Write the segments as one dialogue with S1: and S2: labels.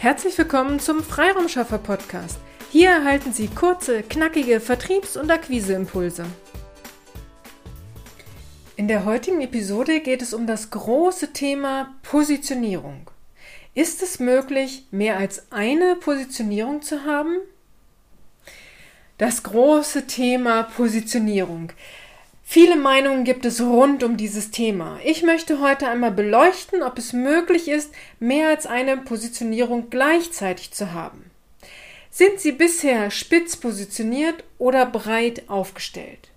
S1: Herzlich willkommen zum Freiraumschaffer Podcast. Hier erhalten Sie kurze, knackige Vertriebs- und Akquiseimpulse. In der heutigen Episode geht es um das große Thema Positionierung. Ist es möglich, mehr als eine Positionierung zu haben? Das große Thema Positionierung. Viele Meinungen gibt es rund um dieses Thema. Ich möchte heute einmal beleuchten, ob es möglich ist, mehr als eine Positionierung gleichzeitig zu haben. Sind Sie bisher spitz positioniert oder breit aufgestellt?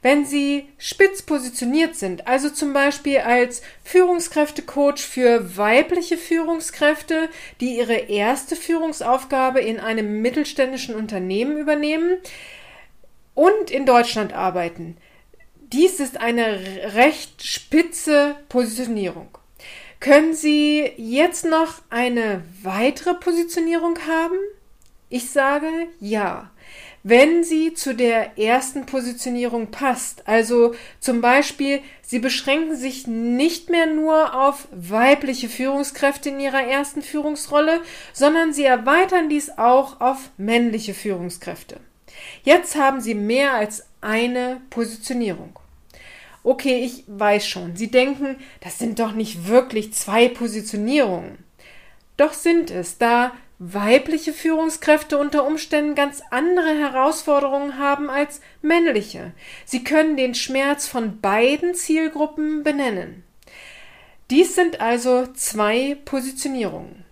S1: Wenn Sie spitz positioniert sind, also zum Beispiel als Führungskräftecoach für weibliche Führungskräfte, die ihre erste Führungsaufgabe in einem mittelständischen Unternehmen übernehmen und in Deutschland arbeiten, dies ist eine recht spitze Positionierung. Können Sie jetzt noch eine weitere Positionierung haben? Ich sage ja. Wenn sie zu der ersten Positionierung passt, also zum Beispiel, sie beschränken sich nicht mehr nur auf weibliche Führungskräfte in ihrer ersten Führungsrolle, sondern sie erweitern dies auch auf männliche Führungskräfte. Jetzt haben sie mehr als eine Positionierung. Okay, ich weiß schon, Sie denken, das sind doch nicht wirklich zwei Positionierungen. Doch sind es, da weibliche Führungskräfte unter Umständen ganz andere Herausforderungen haben als männliche. Sie können den Schmerz von beiden Zielgruppen benennen. Dies sind also zwei Positionierungen.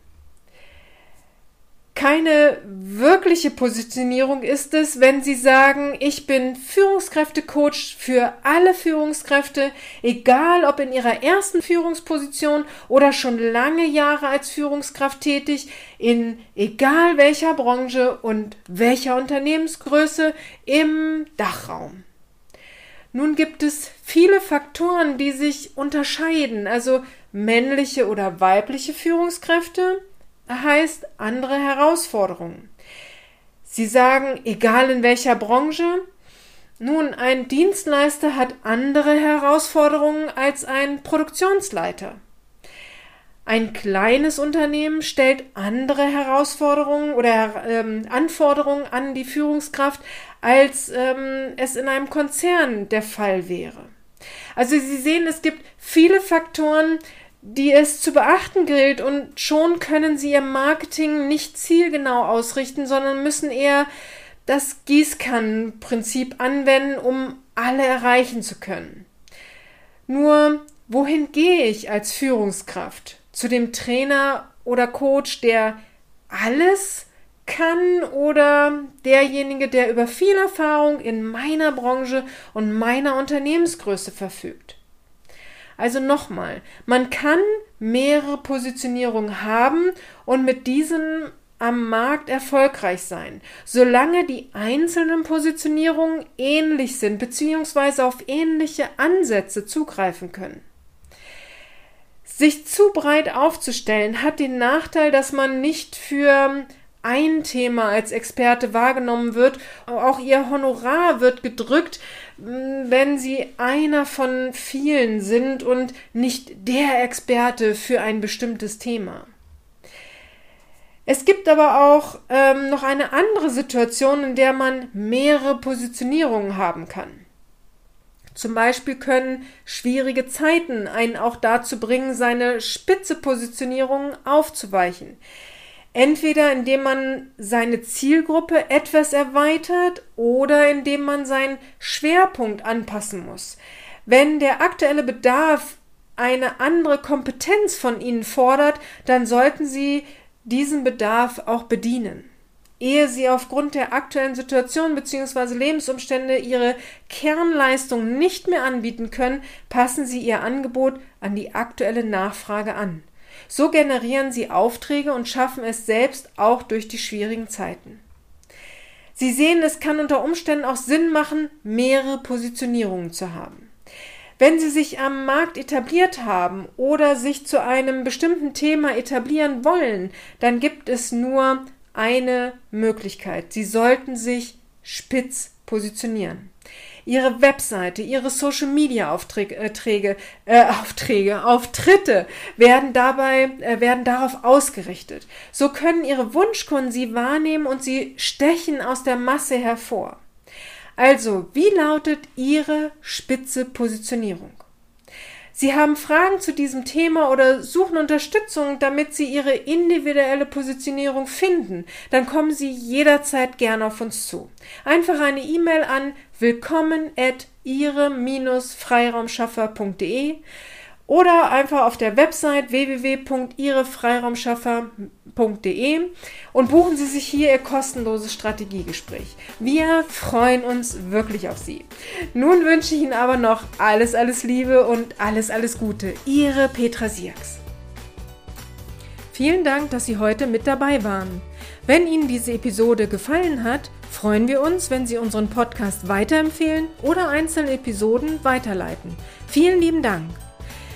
S1: Keine wirkliche Positionierung ist es, wenn Sie sagen, ich bin Führungskräftecoach für alle Führungskräfte, egal ob in ihrer ersten Führungsposition oder schon lange Jahre als Führungskraft tätig, in egal welcher Branche und welcher Unternehmensgröße im Dachraum. Nun gibt es viele Faktoren, die sich unterscheiden, also männliche oder weibliche Führungskräfte, heißt andere Herausforderungen. Sie sagen, egal in welcher Branche, nun, ein Dienstleister hat andere Herausforderungen als ein Produktionsleiter. Ein kleines Unternehmen stellt andere Herausforderungen oder ähm, Anforderungen an die Führungskraft, als ähm, es in einem Konzern der Fall wäre. Also Sie sehen, es gibt viele Faktoren, die es zu beachten gilt und schon können sie ihr Marketing nicht zielgenau ausrichten, sondern müssen eher das Gießkannenprinzip anwenden, um alle erreichen zu können. Nur, wohin gehe ich als Führungskraft? Zu dem Trainer oder Coach, der alles kann oder derjenige, der über viel Erfahrung in meiner Branche und meiner Unternehmensgröße verfügt? Also nochmal, man kann mehrere Positionierungen haben und mit diesem am Markt erfolgreich sein, solange die einzelnen Positionierungen ähnlich sind bzw. auf ähnliche Ansätze zugreifen können. Sich zu breit aufzustellen hat den Nachteil, dass man nicht für ein Thema als Experte wahrgenommen wird. Auch ihr Honorar wird gedrückt, wenn sie einer von vielen sind und nicht der Experte für ein bestimmtes Thema. Es gibt aber auch ähm, noch eine andere Situation, in der man mehrere Positionierungen haben kann. Zum Beispiel können schwierige Zeiten einen auch dazu bringen, seine spitze Positionierung aufzuweichen. Entweder indem man seine Zielgruppe etwas erweitert oder indem man seinen Schwerpunkt anpassen muss. Wenn der aktuelle Bedarf eine andere Kompetenz von Ihnen fordert, dann sollten Sie diesen Bedarf auch bedienen. Ehe Sie aufgrund der aktuellen Situation bzw. Lebensumstände Ihre Kernleistung nicht mehr anbieten können, passen Sie Ihr Angebot an die aktuelle Nachfrage an. So generieren sie Aufträge und schaffen es selbst auch durch die schwierigen Zeiten. Sie sehen, es kann unter Umständen auch Sinn machen, mehrere Positionierungen zu haben. Wenn Sie sich am Markt etabliert haben oder sich zu einem bestimmten Thema etablieren wollen, dann gibt es nur eine Möglichkeit. Sie sollten sich spitz positionieren. Ihre Webseite, Ihre Social Media Aufträge, äh, Aufträge, Auftritte werden dabei, äh, werden darauf ausgerichtet. So können Ihre Wunschkunden Sie wahrnehmen und Sie stechen aus der Masse hervor. Also, wie lautet Ihre spitze Positionierung? Sie haben Fragen zu diesem Thema oder suchen Unterstützung, damit Sie Ihre individuelle Positionierung finden, dann kommen Sie jederzeit gerne auf uns zu. Einfach eine E-Mail an willkommen at ihre-freiraumschaffer.de oder einfach auf der Website www.ihrefreiraumschaffer.de und buchen Sie sich hier Ihr kostenloses Strategiegespräch. Wir freuen uns wirklich auf Sie. Nun wünsche ich Ihnen aber noch alles, alles Liebe und alles, alles Gute. Ihre Petra Sierks. Vielen Dank, dass Sie heute mit dabei waren. Wenn Ihnen diese Episode gefallen hat, freuen wir uns, wenn Sie unseren Podcast weiterempfehlen oder einzelne Episoden weiterleiten. Vielen lieben Dank.